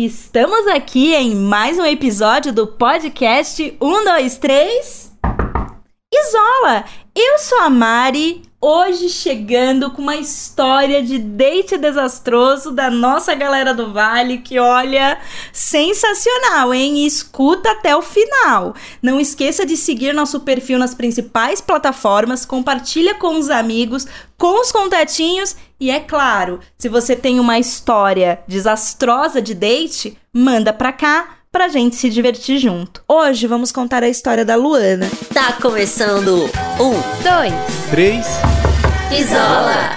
Estamos aqui em mais um episódio do podcast 1, 2, 3. Isola! Eu sou a Mari, hoje chegando com uma história de date desastroso da nossa galera do Vale, que olha, sensacional, hein? Escuta até o final. Não esqueça de seguir nosso perfil nas principais plataformas, compartilha com os amigos, com os contatinhos e é claro, se você tem uma história desastrosa de date, manda pra cá pra gente se divertir junto. Hoje vamos contar a história da Luana. Tá começando um, Dois. Três. isola.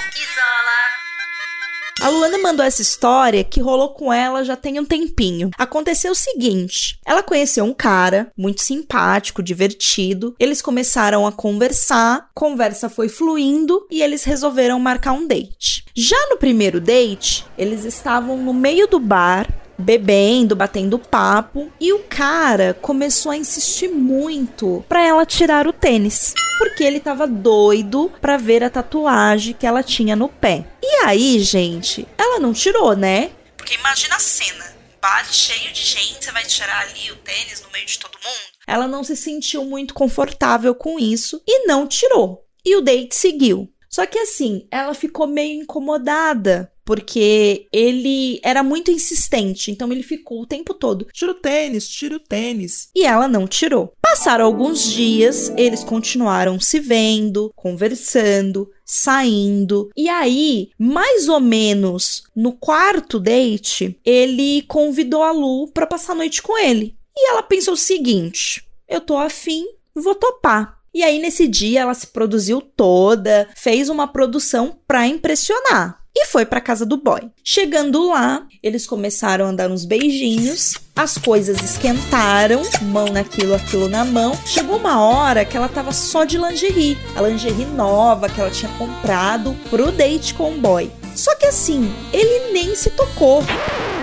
A Luana mandou essa história que rolou com ela já tem um tempinho. Aconteceu o seguinte: ela conheceu um cara muito simpático, divertido. Eles começaram a conversar, conversa foi fluindo e eles resolveram marcar um date. Já no primeiro date, eles estavam no meio do bar bebendo, batendo papo, e o cara começou a insistir muito pra ela tirar o tênis, porque ele tava doido pra ver a tatuagem que ela tinha no pé. E aí, gente, ela não tirou, né? Porque imagina a cena. Bar cheio de gente, você vai tirar ali o tênis no meio de todo mundo? Ela não se sentiu muito confortável com isso e não tirou. E o date seguiu. Só que assim, ela ficou meio incomodada porque ele era muito insistente, então ele ficou o tempo todo. Tira o tênis, tira o tênis. E ela não tirou. Passaram alguns dias, eles continuaram se vendo, conversando, saindo. E aí, mais ou menos no quarto date, ele convidou a Lu para passar a noite com ele. E ela pensou o seguinte: eu tô afim, vou topar. E aí, nesse dia, ela se produziu toda, fez uma produção pra impressionar e foi para casa do boy. Chegando lá, eles começaram a dar uns beijinhos, as coisas esquentaram, mão naquilo, aquilo na mão. Chegou uma hora que ela tava só de lingerie, a lingerie nova que ela tinha comprado pro date com o boy. Só que assim, ele nem se tocou.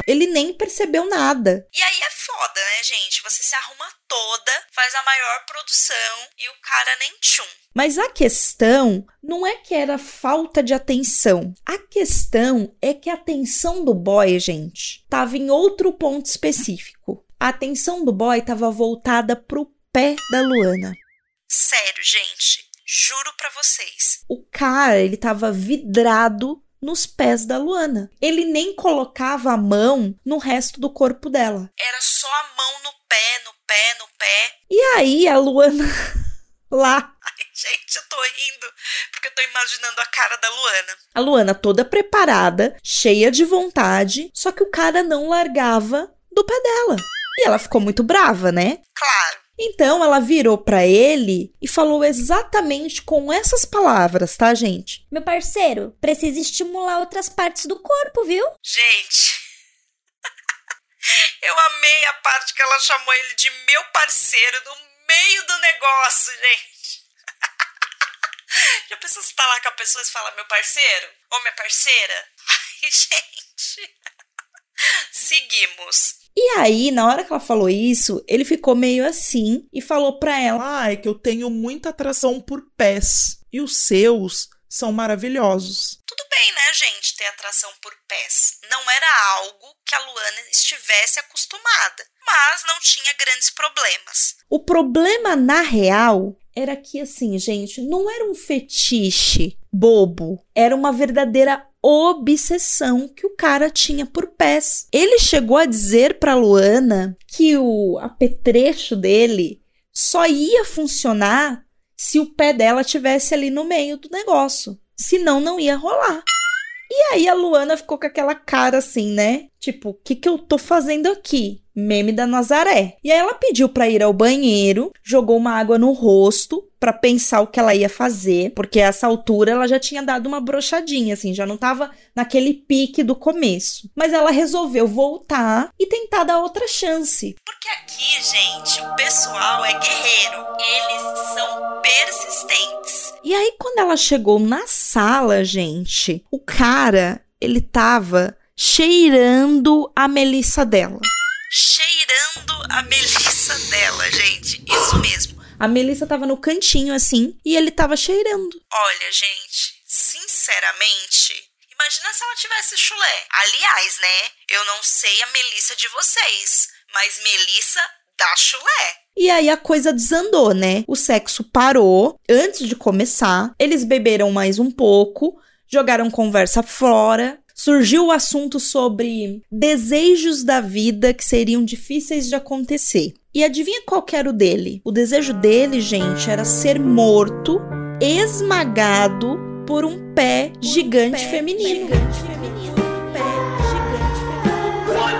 Ele nem percebeu nada. E aí é foda, né, gente? Você se arruma toda, faz a maior produção e o cara nem tchum. Mas a questão não é que era falta de atenção. A questão é que a atenção do boy, gente, tava em outro ponto específico. A atenção do boy tava voltada pro pé da Luana. Sério, gente, juro pra vocês. O cara, ele tava vidrado nos pés da Luana. Ele nem colocava a mão no resto do corpo dela. Era só a mão no pé, no pé, no pé. E aí a Luana lá. Ai, gente, eu tô rindo porque eu tô imaginando a cara da Luana. A Luana toda preparada, cheia de vontade, só que o cara não largava do pé dela. E ela ficou muito brava, né? Claro. Então ela virou para ele e falou exatamente com essas palavras, tá, gente? Meu parceiro, precisa estimular outras partes do corpo, viu? Gente, eu amei a parte que ela chamou ele de meu parceiro no meio do negócio, gente. Já pensou se tá lá com a pessoa e fala meu parceiro? Ou minha parceira? Ai, gente. Seguimos. E aí, na hora que ela falou isso, ele ficou meio assim e falou pra ela: Ah, é que eu tenho muita atração por pés. E os seus são maravilhosos. Tudo bem, né, gente, ter atração por pés. Não era algo que a Luana estivesse acostumada, mas não tinha grandes problemas. O problema, na real, era que, assim, gente, não era um fetiche bobo, era uma verdadeira obsessão que o cara tinha por pés. Ele chegou a dizer para Luana que o apetrecho dele só ia funcionar se o pé dela tivesse ali no meio do negócio. Senão não ia rolar. E aí a Luana ficou com aquela cara assim, né? Tipo, o que que eu tô fazendo aqui? Meme da Nazaré. E aí ela pediu para ir ao banheiro, jogou uma água no rosto para pensar o que ela ia fazer, porque a essa altura ela já tinha dado uma brochadinha, assim, já não tava naquele pique do começo. Mas ela resolveu voltar e tentar dar outra chance. Porque aqui, gente, o pessoal é guerreiro. Eles são persistentes. E aí, quando ela chegou na sala, gente, o cara, ele tava cheirando a melissa dela. Cheirando a melissa dela, gente. Isso mesmo. A Melissa tava no cantinho assim e ele tava cheirando. Olha, gente, sinceramente, Imagina se ela tivesse chulé. Aliás, né? Eu não sei a Melissa de vocês, mas Melissa dá chulé. E aí a coisa desandou, né? O sexo parou antes de começar. Eles beberam mais um pouco, jogaram conversa fora. Surgiu o assunto sobre desejos da vida que seriam difíceis de acontecer. E adivinha qual era o dele? O desejo dele, gente, era ser morto, esmagado por um pé gigante pé feminino. Gigante feminino. Pé gigante feminino.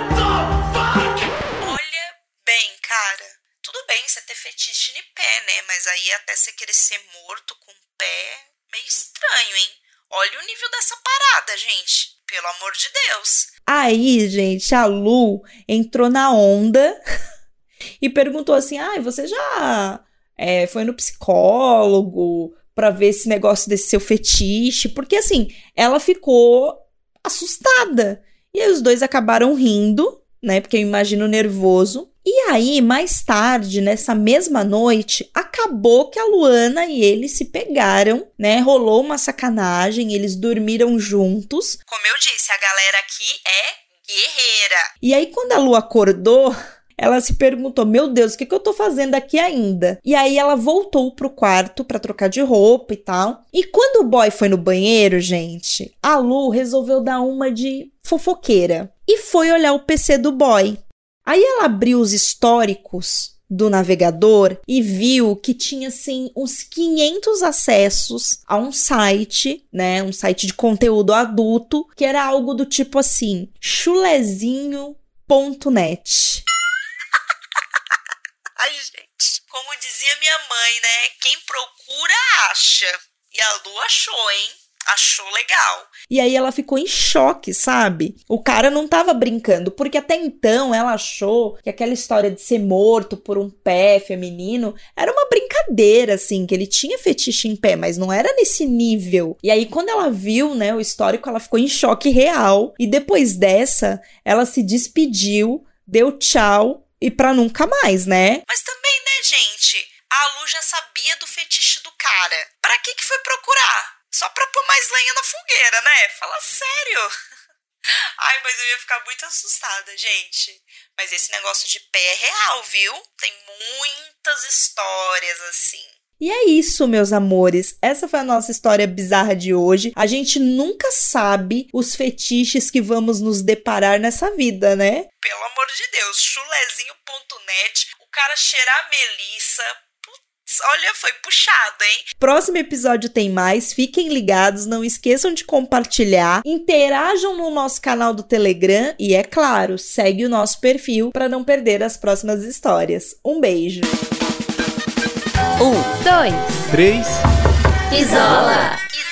Olha bem, cara. Tudo bem você ter fetiche de pé, né? Mas aí até você querer ser morto com pé, meio estranho, hein? Olha o nível dessa parada, gente. Pelo amor de Deus. Aí, gente, a Lu entrou na onda e perguntou assim: ah, você já é, foi no psicólogo para ver esse negócio desse seu fetiche? Porque assim, ela ficou assustada. E aí os dois acabaram rindo, né? Porque eu imagino nervoso. E aí, mais tarde, nessa mesma noite, acabou que a Luana e ele se pegaram, né? Rolou uma sacanagem, eles dormiram juntos. Como eu disse, a galera aqui é guerreira. E aí, quando a Lu acordou, ela se perguntou: Meu Deus, o que, que eu tô fazendo aqui ainda? E aí ela voltou pro quarto para trocar de roupa e tal. E quando o boy foi no banheiro, gente, a Lu resolveu dar uma de fofoqueira e foi olhar o PC do boy. Aí ela abriu os históricos do navegador e viu que tinha assim uns 500 acessos a um site, né, um site de conteúdo adulto, que era algo do tipo assim, chulezinho.net. Ai, gente. Como dizia minha mãe, né? Quem procura, acha. E a Lu achou, hein? Achou legal. E aí ela ficou em choque, sabe? O cara não tava brincando, porque até então ela achou que aquela história de ser morto por um pé feminino era uma brincadeira, assim, que ele tinha fetiche em pé, mas não era nesse nível. E aí quando ela viu, né, o histórico, ela ficou em choque real. E depois dessa, ela se despediu, deu tchau e pra nunca mais, né? Mas também, né, gente? A Lu já sabia do fetiche do cara. Pra que que foi procurar? Só pra pôr mais lenha na fogueira, né? Fala sério. Ai, mas eu ia ficar muito assustada, gente. Mas esse negócio de pé é real, viu? Tem muitas histórias assim. E é isso, meus amores. Essa foi a nossa história bizarra de hoje. A gente nunca sabe os fetiches que vamos nos deparar nessa vida, né? Pelo amor de Deus, chulezinho.net, o cara cheirar melissa. Olha, foi puxado, hein? Próximo episódio tem mais. Fiquem ligados, não esqueçam de compartilhar, interajam no nosso canal do Telegram e, é claro, segue o nosso perfil para não perder as próximas histórias. Um beijo. Um, dois, três. Isola. Isola.